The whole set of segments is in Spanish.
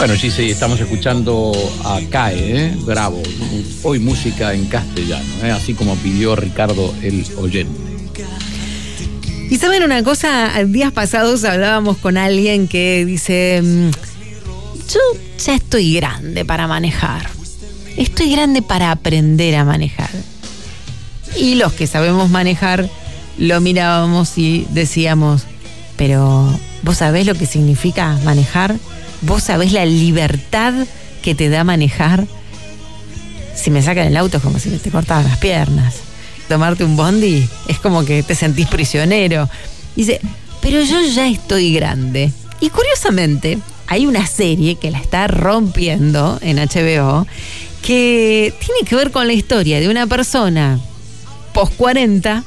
Bueno, sí, sí, estamos escuchando a CAE, ¿eh? Bravo. Hoy música en castellano, ¿eh? así como pidió Ricardo el oyente. Y saben una cosa, días pasados hablábamos con alguien que dice, mm, yo ya estoy grande para manejar. Estoy grande para aprender a manejar. Y los que sabemos manejar lo mirábamos y decíamos, pero ¿vos sabés lo que significa manejar? ¿Vos sabés la libertad que te da manejar? Si me sacan el auto es como si te cortaban las piernas. Tomarte un bondi es como que te sentís prisionero. Dice, pero yo ya estoy grande. Y curiosamente, hay una serie que la está rompiendo en HBO que tiene que ver con la historia de una persona post 40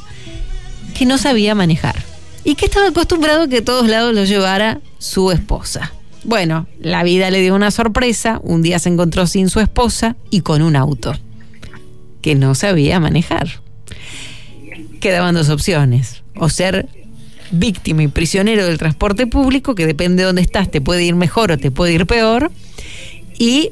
que no sabía manejar y que estaba acostumbrado a que a todos lados lo llevara su esposa. Bueno, la vida le dio una sorpresa, un día se encontró sin su esposa y con un auto que no sabía manejar. Quedaban dos opciones, o ser víctima y prisionero del transporte público, que depende de dónde estás, te puede ir mejor o te puede ir peor, y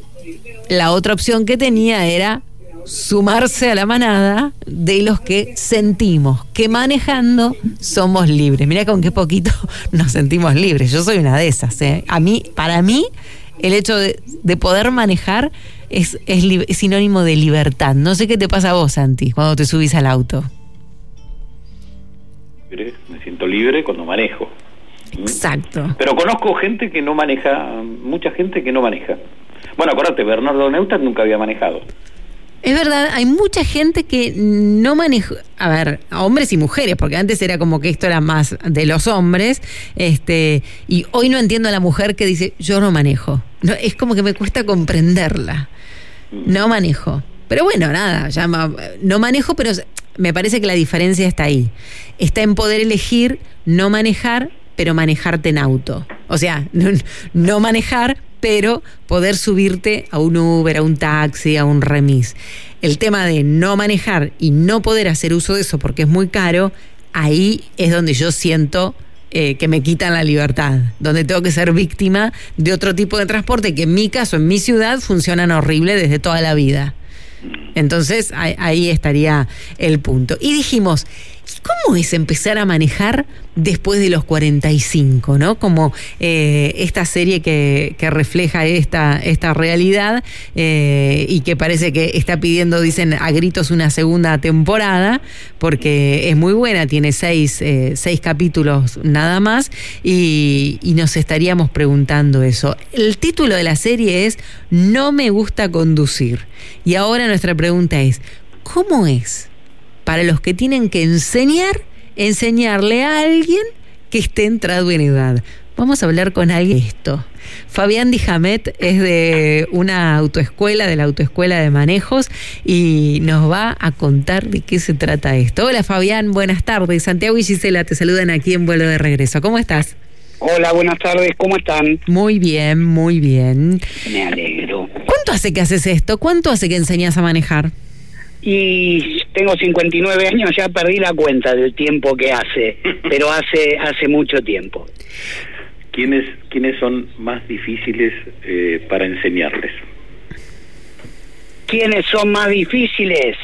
la otra opción que tenía era sumarse a la manada de los que sentimos que manejando somos libres. Mira con qué poquito nos sentimos libres. Yo soy una de esas. ¿eh? A mí, para mí, el hecho de, poder manejar es, es, sinónimo de libertad. No sé qué te pasa a vos, Santi, cuando te subís al auto. Me siento libre cuando manejo. ¿Mm? Exacto. Pero conozco gente que no maneja, mucha gente que no maneja. Bueno, acuérdate, Bernardo Neustadt nunca había manejado. Es verdad, hay mucha gente que no maneja, a ver, hombres y mujeres, porque antes era como que esto era más de los hombres, este, y hoy no entiendo a la mujer que dice, yo no manejo. No, es como que me cuesta comprenderla. No manejo. Pero bueno, nada, ya no manejo, pero me parece que la diferencia está ahí. Está en poder elegir no manejar, pero manejarte en auto. O sea, no manejar, pero poder subirte a un Uber, a un taxi, a un remis. El tema de no manejar y no poder hacer uso de eso porque es muy caro, ahí es donde yo siento eh, que me quitan la libertad, donde tengo que ser víctima de otro tipo de transporte que en mi caso, en mi ciudad, funcionan horrible desde toda la vida. Entonces ahí estaría el punto. Y dijimos, ¿Cómo es empezar a manejar después de los 45, ¿no? Como eh, esta serie que, refleja esta, esta realidad eh, y que parece que está pidiendo, dicen, a gritos una segunda temporada, porque es muy buena, tiene seis, eh, seis capítulos nada más, y, y nos estaríamos preguntando eso. El título de la serie es No me gusta conducir. Y ahora nuestra pregunta es, ¿cómo es? Para los que tienen que enseñar, enseñarle a alguien que esté entrado en edad. Vamos a hablar con alguien de esto. Fabián Dijamet es de una autoescuela, de la autoescuela de manejos, y nos va a contar de qué se trata esto. Hola Fabián, buenas tardes. Santiago y Gisela te saludan aquí en vuelo de regreso. ¿Cómo estás? Hola, buenas tardes, ¿cómo están? Muy bien, muy bien. Me alegro. ¿Cuánto hace que haces esto? ¿Cuánto hace que enseñas a manejar? Y tengo 59 años, ya perdí la cuenta del tiempo que hace, pero hace hace mucho tiempo. ¿Quiénes, quiénes son más difíciles eh, para enseñarles? ¿Quiénes son más difíciles?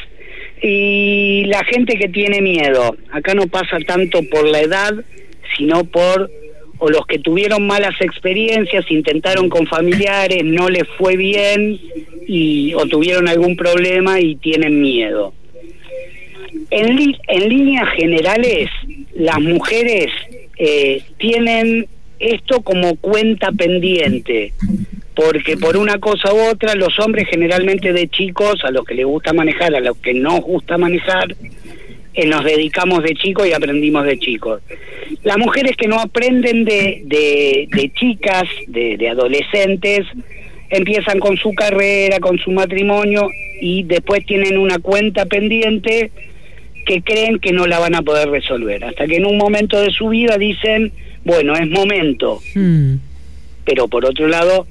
Y la gente que tiene miedo. Acá no pasa tanto por la edad, sino por o los que tuvieron malas experiencias, intentaron con familiares, no les fue bien y o tuvieron algún problema y tienen miedo. En, en líneas generales, las mujeres eh, tienen esto como cuenta pendiente, porque por una cosa u otra los hombres generalmente de chicos, a los que les gusta manejar, a los que no gusta manejar, eh, nos dedicamos de chicos y aprendimos de chicos. Las mujeres que no aprenden de, de, chicas, de, de adolescentes, empiezan con su carrera, con su matrimonio y después tienen una cuenta pendiente que creen que no la van a poder resolver. Hasta que en un momento de su vida dicen, bueno, es momento. Hmm. Pero por otro lado,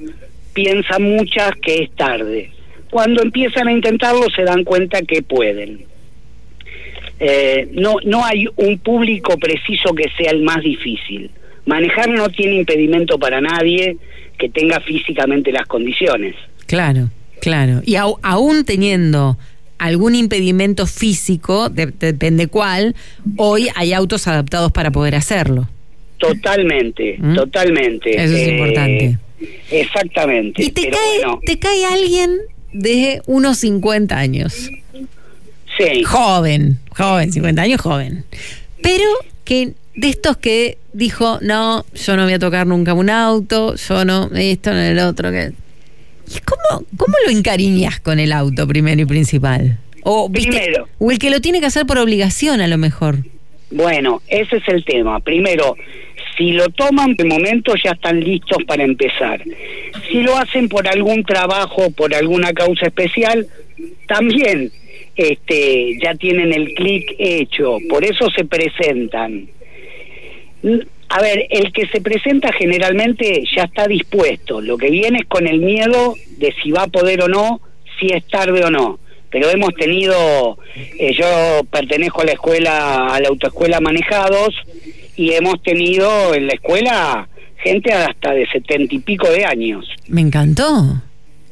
piensan muchas que es tarde. Cuando empiezan a intentarlo se dan cuenta que pueden. Eh, no, no hay un público preciso que sea el más difícil, Manejar no tiene impedimento para nadie que tenga físicamente las condiciones. Claro, claro. Y au- aún teniendo algún impedimento físico, de- depende cuál, hoy hay autos adaptados para poder hacerlo. Totalmente, ¿Mm? totalmente. Eso es Eh, importante. Exactamente. Y te Pero cae, bueno, te cae alguien de unos 50 años. Sí. Joven, joven, 50 años joven. Pero que de estos que dijo, no, yo no voy a tocar nunca un auto, yo no, esto, no el otro. Que... ¿Y cómo, cómo lo encariñas con el auto primero y principal? O, ¿viste? Primero. o el que lo tiene que hacer por obligación a lo mejor. Bueno, ese es el tema. Primero, si lo toman de momento ya están listos para empezar. Si lo hacen por algún trabajo, por alguna causa especial, también este, ya tienen el clic hecho. Por eso se presentan. A ver, el que se presenta generalmente ya está dispuesto. Lo que viene es con el miedo de si va a poder o no, si es tarde o no. Pero hemos tenido, eh, yo pertenezco a la escuela, a la autoescuela Manejados, y hemos tenido en la escuela gente hasta de setenta y pico de años. Me encantó.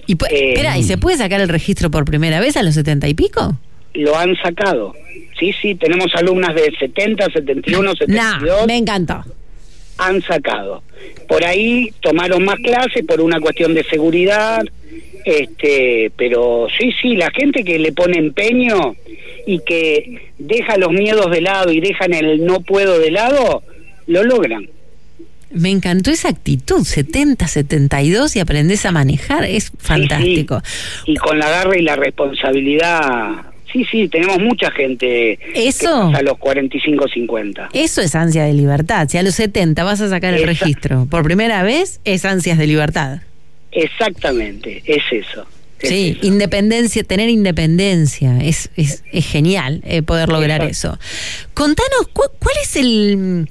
Y, Eh, espera, ¿y se puede sacar el registro por primera vez a los 70 y pico? Lo han sacado. Sí, sí, tenemos alumnas de 70, 71, 72. No, me encantó. han sacado. Por ahí tomaron más clases por una cuestión de seguridad, este, pero sí, sí, la gente que le pone empeño y que deja los miedos de lado y dejan el no puedo de lado, lo logran. Me encantó esa actitud, 70, 72 y aprendes a manejar, es fantástico. Sí, sí. Y con la garra y la responsabilidad, sí, sí, tenemos mucha gente Eso. a los 45, 50. Eso es ansia de libertad. Si a los 70 vas a sacar el Esa- registro por primera vez, es ansias de libertad. Exactamente, es eso. es Sí, eso. independencia, tener independencia, es, es, es genial eh, poder lograr Exacto. eso. Contanos, ¿cu- ¿cuál es el,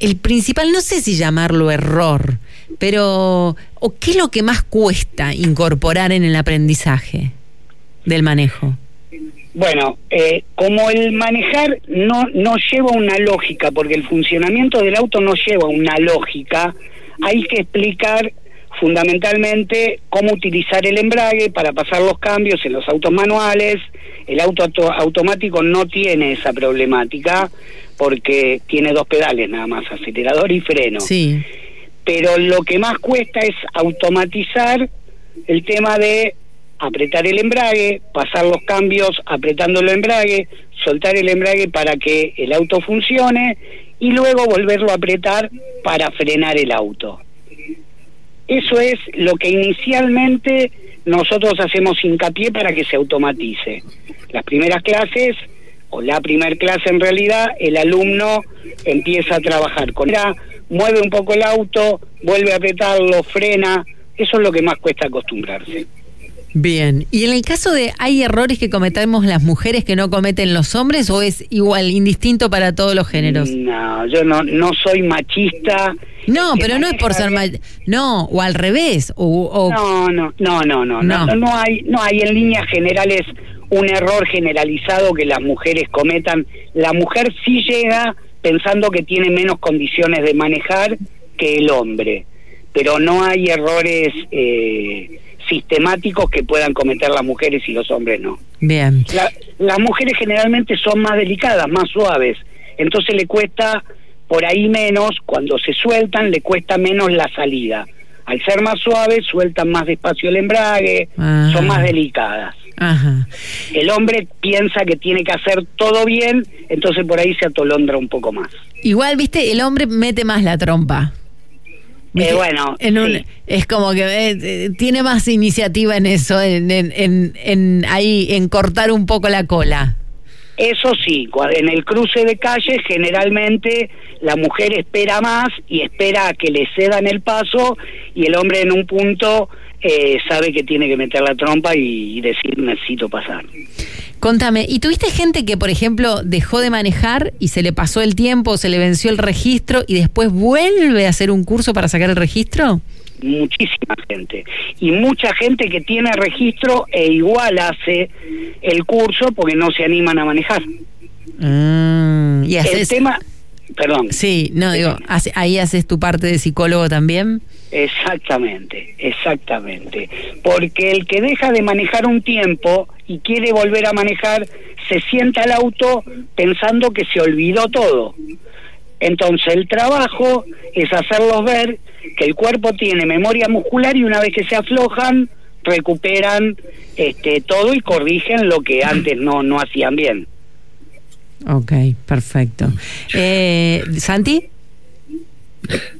el principal, no sé si llamarlo error, pero o qué es lo que más cuesta incorporar en el aprendizaje del manejo? Bueno, eh, como el manejar no, no lleva una lógica, porque el funcionamiento del auto no lleva una lógica, hay que explicar fundamentalmente cómo utilizar el embrague para pasar los cambios en los autos manuales. El auto auto- automático no tiene esa problemática porque tiene dos pedales nada más, acelerador y freno Sí, pero lo que más cuesta es automatizar el tema de apretar el embrague, pasar los cambios apretando el embrague, soltar el embrague para que el auto funcione y luego volverlo a apretar para frenar el auto. Eso es lo que inicialmente nosotros hacemos hincapié para que se automatice. Las primeras clases, o la primer clase en realidad, el alumno empieza a trabajar con ella, mueve un poco el auto, vuelve a apretarlo, frena, eso es lo que más cuesta acostumbrarse. bien. ¿Y en el caso de, hay errores que cometemos las mujeres que no cometen los hombres o es igual, indistinto para todos los géneros? No, yo no, no soy machista. No, que pero no es por ser mal. No, o al revés. O, o- No, no, no, no, no, No. no, no, hay, no hay en líneas generales un error generalizado que las mujeres cometan. La mujer sí llega pensando que tiene menos condiciones de manejar que el hombre, pero no hay errores eh, sistemáticos que puedan cometer las mujeres y los hombres no. Bien. La- las mujeres generalmente son más delicadas, más suaves, entonces le cuesta por ahí menos, cuando se sueltan le cuesta menos la salida. Al ser más suaves sueltan más despacio el embrague, Ah. son más delicadas. Ajá. El hombre piensa que tiene que hacer todo bien, entonces por ahí se atolondra un poco más. Igual, viste, el hombre mete más la trompa. Eh, bueno, En un- sí. es como que eh, eh, tiene más iniciativa en eso, en, en, en, en ahí, en cortar un poco la cola. Eso sí, en el cruce de calles generalmente la mujer espera más y espera a que le cedan el paso y el hombre en un punto eh, sabe que tiene que meter la trompa y, y decir necesito pasar. Contame, ¿y tuviste gente que, por ejemplo, dejó de manejar y se le pasó el tiempo, se le venció el registro y después vuelve a hacer un curso para sacar el registro? Muchísima gente. Y mucha gente que tiene registro e igual hace el curso porque no se animan a manejar. Mm, y El tema, perdón. Sí, no, digo, hace- ahí haces tu parte de psicólogo también. Exactamente, exactamente. Porque el que deja de manejar un tiempo y quiere volver a manejar, se sienta al auto pensando que se olvidó todo. Entonces el trabajo es hacerlos ver que el cuerpo tiene memoria muscular y una vez que se aflojan, recuperan este, todo y corrigen lo que antes no, no hacían bien. Ok, perfecto. Eh, Santi,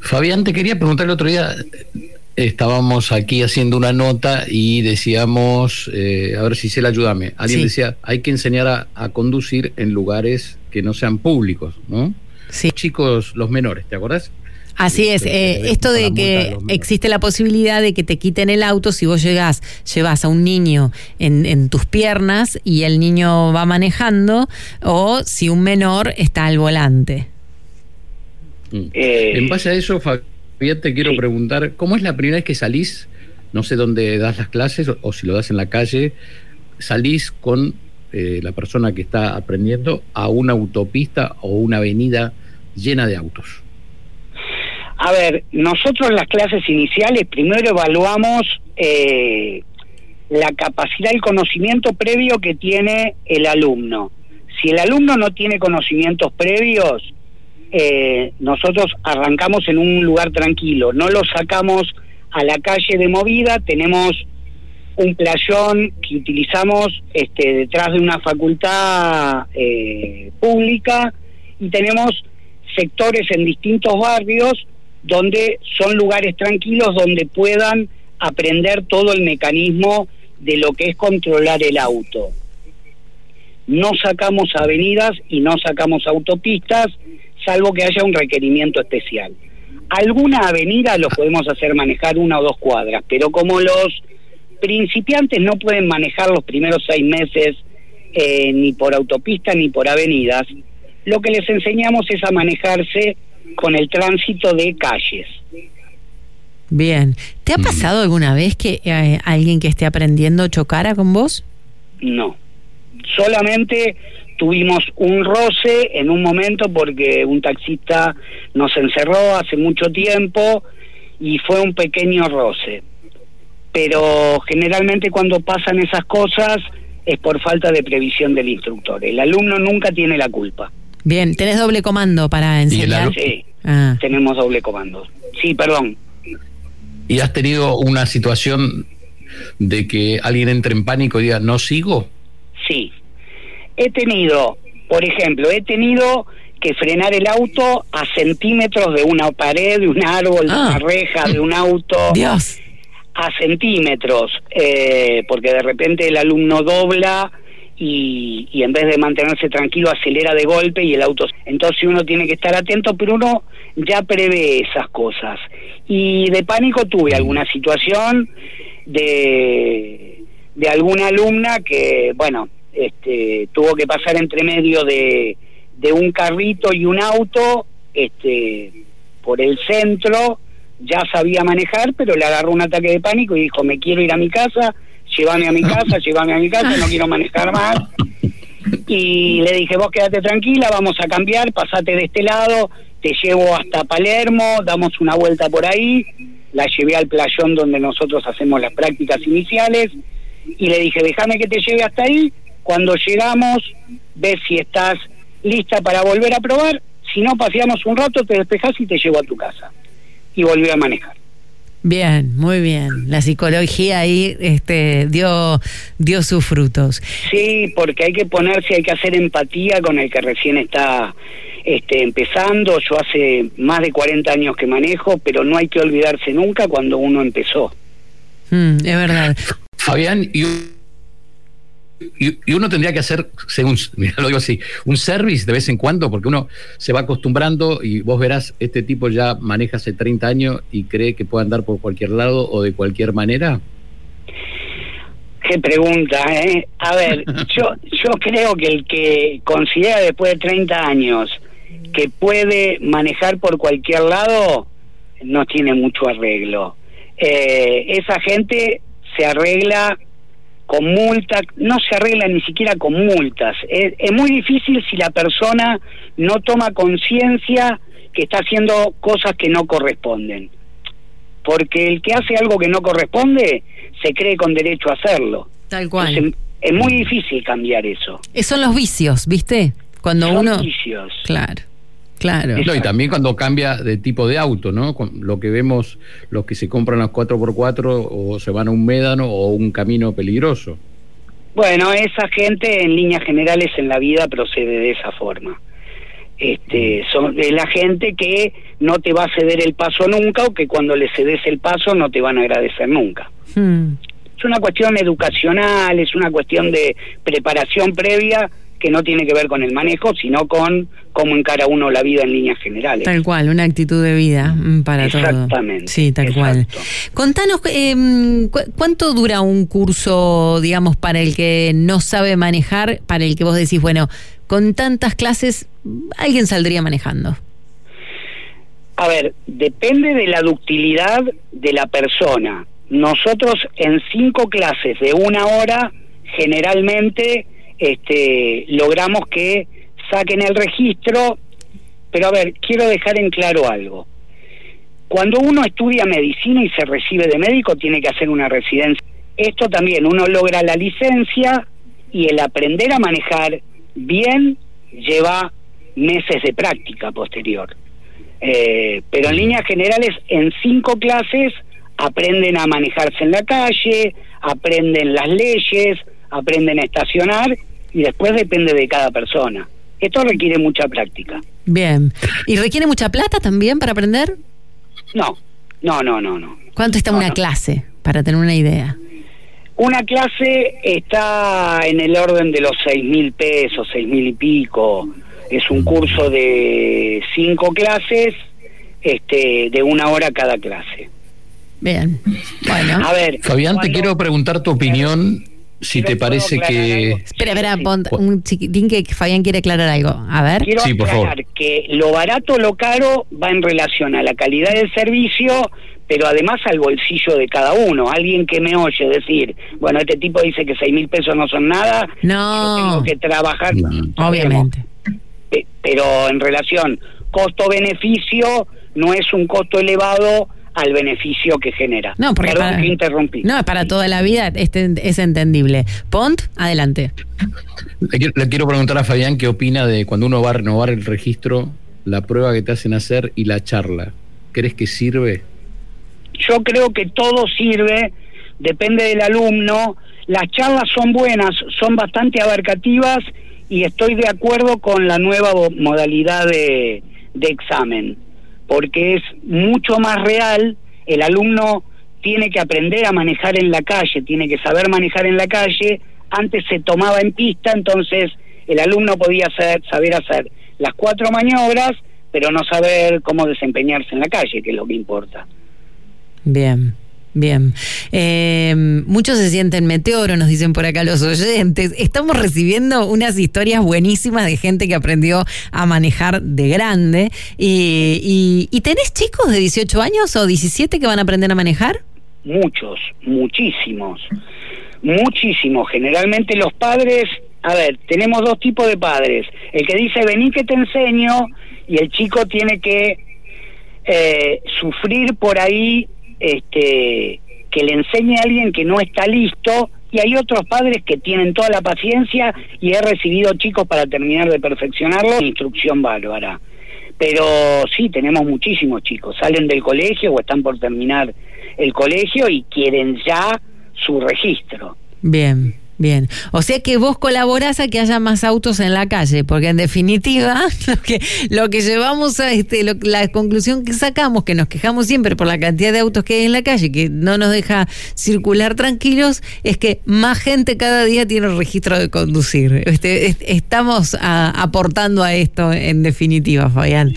Fabián, te quería preguntar el otro día, estábamos aquí haciendo una nota y decíamos, eh, a ver si se la ayúdame, alguien Sí. decía, hay que enseñar a, a conducir en lugares que no sean públicos, ¿no? sí. Chicos, los menores, ¿te acordás? Así es, Este, eh, esto de que los existe la posibilidad de que te quiten el auto si vos llegás, llevas a un niño en, en tus piernas y el niño va manejando o si un menor está al volante. Mm. Eh, En base a eso, Fabián, te quiero sí. preguntar, ¿cómo es la primera vez que salís? No sé dónde das las clases o, o si lo das en la calle, salís con eh, la persona que está aprendiendo a una autopista o una avenida llena de autos. A ver, nosotros en las clases iniciales primero evaluamos eh, la capacidad y conocimiento previo que tiene el alumno. Si el alumno no tiene conocimientos previos, eh, nosotros arrancamos en un lugar tranquilo, no lo sacamos a la calle de movida, tenemos un playón que utilizamos este, detrás de una facultad eh, pública y tenemos sectores en distintos barrios donde son lugares tranquilos donde puedan aprender todo el mecanismo de lo que es controlar el auto. No sacamos avenidas y no sacamos autopistas, salvo que haya un requerimiento especial. Alguna avenida los podemos hacer manejar una o dos cuadras, pero como los principiantes no pueden manejar los primeros seis meses eh, ni por autopista ni por avenidas, lo que les enseñamos es a manejarse con el tránsito de calles. Bien. ¿Te ha Mm. pasado alguna vez que eh, alguien que esté aprendiendo chocara con vos? No. Solamente tuvimos un roce en un momento porque un taxista nos encerró hace mucho tiempo y fue un pequeño roce. Pero generalmente cuando pasan esas cosas es por falta de previsión del instructor. El alumno nunca tiene la culpa. Bien, ¿tenés doble comando para enseñar? Sí, Ah, tenemos doble comando. Sí, perdón. ¿Y has tenido una situación de que alguien entre en pánico y diga, no sigo? Sí. He tenido, por ejemplo, he tenido que frenar el auto a centímetros de una pared, de un árbol, de Ah. una reja, de un auto, Dios. a centímetros, eh, porque de repente el alumno dobla y, y en vez de mantenerse tranquilo acelera de golpe y el auto... Entonces uno tiene que estar atento, pero uno ya prevé esas cosas. Y de pánico tuve alguna situación de, de alguna alumna que, bueno, este, tuvo que pasar entre medio de, de un carrito y un auto este, por el centro, ya sabía manejar, pero le agarró un ataque de pánico y dijo, me quiero ir a mi casa, llévame a mi casa, llévame a mi casa, no quiero manejar más. Y le dije, vos quédate tranquila, vamos a cambiar, pasate de este lado, te llevo hasta Palermo, damos una vuelta por ahí, la llevé al playón donde nosotros hacemos las prácticas iniciales y le dije, déjame que te lleve hasta ahí, cuando llegamos, ves si estás lista para volver a probar, si no paseamos un rato, te despejas y te llevo a tu casa. Y volví a manejar. Bien, muy bien. La psicología ahí este, dio, dio sus frutos. Sí, porque hay que ponerse, hay que hacer empatía con el que recién está este, empezando. Yo hace más de 40 años que manejo, pero no hay que olvidarse nunca cuando uno empezó. Mm, es verdad. Fabián, y, y- y uno tendría que hacer, según, mira, lo digo así, un service de vez en cuando, porque uno se va acostumbrando y vos verás, este tipo ya maneja hace 30 años y cree que puede andar por cualquier lado o de cualquier manera. Qué pregunta, ¿eh? A ver, yo, yo creo que el que considera después de 30 años que puede manejar por cualquier lado, no tiene mucho arreglo. Eh, esa gente se arregla con multas, no se arregla ni siquiera con multas. Es, es muy difícil si la persona no toma conciencia que está haciendo cosas que no corresponden. Porque el que hace algo que no corresponde se cree con derecho a hacerlo. Tal cual. Entonces, es muy difícil cambiar eso. Son los vicios, ¿viste? Cuando Son uno... vicios. Claro, claro. No, y también cuando cambia de tipo de auto, ¿no? Con lo que vemos, los que se compran las 4x4 o se van a un médano o un camino peligroso. Bueno, esa gente en líneas generales en la vida procede de esa forma. Este, son de la gente que no te va a ceder el paso nunca o que cuando le cedes el paso no te van a agradecer nunca. Hmm. Es una cuestión educacional, es una cuestión de preparación previa que no tiene que ver con el manejo, sino con cómo encara uno la vida en líneas generales. Tal cual, una actitud de vida mm, para todo. Exactamente, Sí, tal exacto. cual. Contanos, eh, cu- ¿cuánto dura un curso, digamos, para el que no sabe manejar, para el que vos decís, bueno, con tantas clases, alguien saldría manejando? A ver, depende de la ductilidad de la persona. Nosotros en cinco clases de una hora, generalmente este, logramos que saquen el registro, pero a ver, quiero dejar en claro algo. Cuando uno estudia medicina y se recibe de médico, tiene que hacer una residencia. Esto también, uno logra la licencia y el aprender a manejar bien lleva meses de práctica posterior. Eh, pero en líneas generales, en cinco clases aprenden a manejarse en la calle, aprenden las leyes, aprenden a estacionar y después depende de cada persona. Esto requiere mucha práctica. Bien. ¿Y requiere mucha plata también para aprender? No, no, no, no, no. ¿Cuánto está No, una no. clase? Para tener una idea. Una clase está en el orden de los seis mil pesos, seis mil y pico. Es un curso de cinco clases, este, de una hora cada clase. Bien. Bueno. A ver, Fabián, te quiero preguntar tu opinión, si Quiero- te ¿puedo parece que... algo? Espera, espera, pon un chiquitín que Fabián quiere aclarar algo. A ver. Quiero Sí, por aclarar que lo barato o lo caro va en relación a la calidad del servicio, pero además al bolsillo de cada uno. Alguien que me oye decir, bueno, este tipo dice que seis mil pesos no son nada, No. yo tengo que trabajar. No. Obviamente. Pe- Pero en relación costo-beneficio, no es un costo elevado al beneficio que genera. No, porque Perdón para, que interrumpí. no, para toda la vida este, es entendible. Pont, adelante. Le quiero, le quiero preguntar a Fabián qué opina de cuando uno va a renovar el registro, la prueba que te hacen hacer y la charla. ¿Crees que sirve? Yo creo que todo sirve, depende del alumno. Las charlas son buenas, son bastante abarcativas y estoy de acuerdo con la nueva modalidad de, de examen, porque es mucho más real. El alumno tiene que aprender a manejar en la calle, tiene que saber manejar en la calle. Antes se tomaba en pista, entonces el alumno podía saber hacer las cuatro maniobras, pero no saber cómo desempeñarse en la calle, que es lo que importa. Bien, bien. Eh, muchos se sienten meteoro, nos dicen por acá los oyentes. Estamos recibiendo unas historias buenísimas de gente que aprendió a manejar de grande. Y, y- ¿y tenés chicos de 18 años o 17 que van a aprender a manejar? Muchos, muchísimos, muchísimos. Generalmente los padres, a ver, tenemos dos tipos de padres. El que dice, vení que te enseño, y el chico tiene que eh, sufrir por ahí este, que le enseñe a alguien que no está listo. Y hay otros padres que tienen toda la paciencia y he recibido chicos para terminar de perfeccionarlo, instrucción bárbara. Pero sí, tenemos muchísimos chicos. Salen del colegio o están por terminar el colegio y quieren ya su registro. Bien, bien. O sea que vos colaborás a que haya más autos en la calle, porque en definitiva lo que, lo que llevamos a este, lo- la conclusión que sacamos, que nos quejamos siempre por la cantidad de autos que hay en la calle, que no nos deja circular tranquilos, es que más gente cada día tiene registro de conducir. Este, est- estamos aportando a esto en definitiva, Fabián.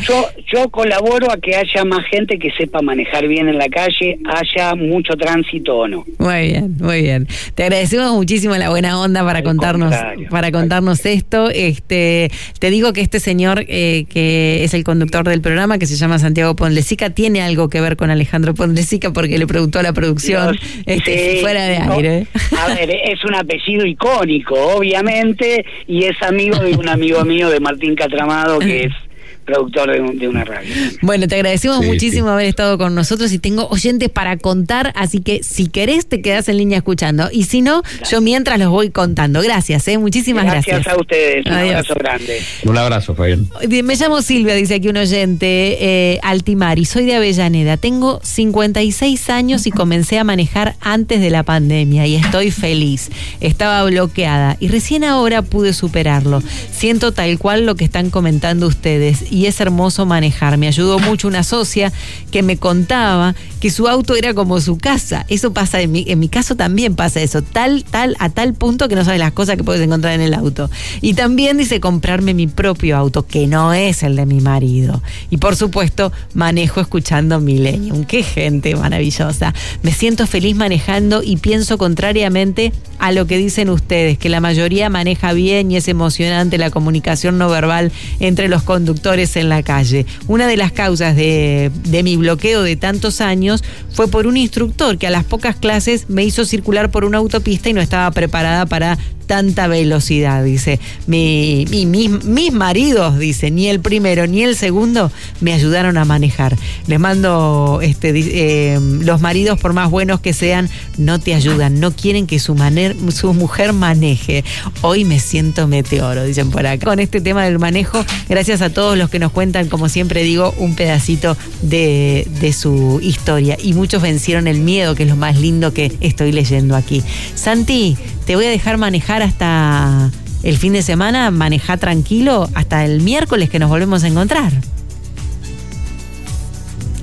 Yo colaboro a que haya más gente que sepa manejar bien en la calle, haya mucho tránsito o no. Muy bien, muy bien. Te agradecemos muchísimo la buena onda para Al contarnos, para contarnos esto. Este, te digo que este señor eh, que es el conductor del programa, que se llama Santiago Pondlesica, tiene algo que ver con Alejandro Pondlesica porque le preguntó a la producción Dios, este, sí, fuera de no, aire. A ver, es un apellido icónico, obviamente, y es amigo de un amigo mío, de Martín Catramado, que es productor de, un- de una radio. Bueno, te agradecemos Sí, muchísimo sí. haber estado con nosotros y tengo oyentes para contar, así que si querés te quedás en línea escuchando y si no, yo mientras los voy contando. Gracias, ¿eh? muchísimas gracias. Gracias a ustedes, un abrazo grande. Un abrazo, Fabián. Me llamo Silvia, dice aquí un oyente, eh, Altimari, soy de Avellaneda, tengo 56 años y comencé a manejar antes de la pandemia y estoy feliz. Estaba bloqueada y recién ahora pude superarlo. Siento tal cual lo que están comentando ustedes y es hermoso manejar. Me ayudó mucho una socia que me contaba que su auto era como su casa. Eso pasa en mi, en mi caso también pasa eso, tal, tal, a tal punto que no sabes las cosas que puedes encontrar en el auto. Y también dice comprarme mi propio auto, que no es el de mi marido. Y por supuesto, manejo escuchando Millennium. Qué gente maravillosa. Me siento feliz manejando y pienso contrariamente a lo que dicen ustedes, que la mayoría maneja bien y es emocionante la comunicación no verbal entre los conductores en la calle. Una de las causas de, mi bloqueo de tantos años fue por un instructor que a las pocas clases me hizo circular por una autopista y no estaba preparada para tanta velocidad, dice. Mi, mi- mis, maridos, dice, ni el primero ni el segundo me ayudaron a manejar. Les mando, este, eh, los maridos, por más buenos que sean, no te ayudan, no quieren que su, su mujer maneje. Hoy me siento meteoro, dicen por acá. Con este tema del manejo, gracias a todos que nos cuentan, como siempre digo, un pedacito de, de su historia. Y muchos vencieron el miedo, que es lo más lindo que estoy leyendo aquí. Santi, te voy a dejar manejar hasta el fin de semana, maneja tranquilo hasta el miércoles que nos volvemos a encontrar.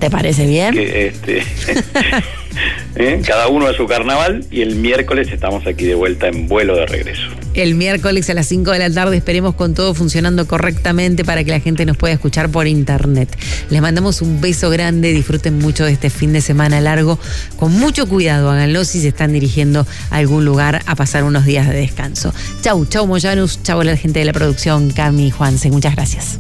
¿Te parece bien? Que, este, ¿eh? Cada uno a su carnaval y el miércoles estamos aquí de vuelta en vuelo de regreso. El miércoles a las 5 de la tarde esperemos con todo funcionando correctamente para que la gente nos pueda escuchar por internet. Les mandamos un beso grande, disfruten mucho de este fin de semana largo, con mucho cuidado, háganlo si se están dirigiendo a algún lugar a pasar unos días de descanso. Chau, chau Moyanus, chau a la gente de la producción, Cami, Juanse, muchas gracias.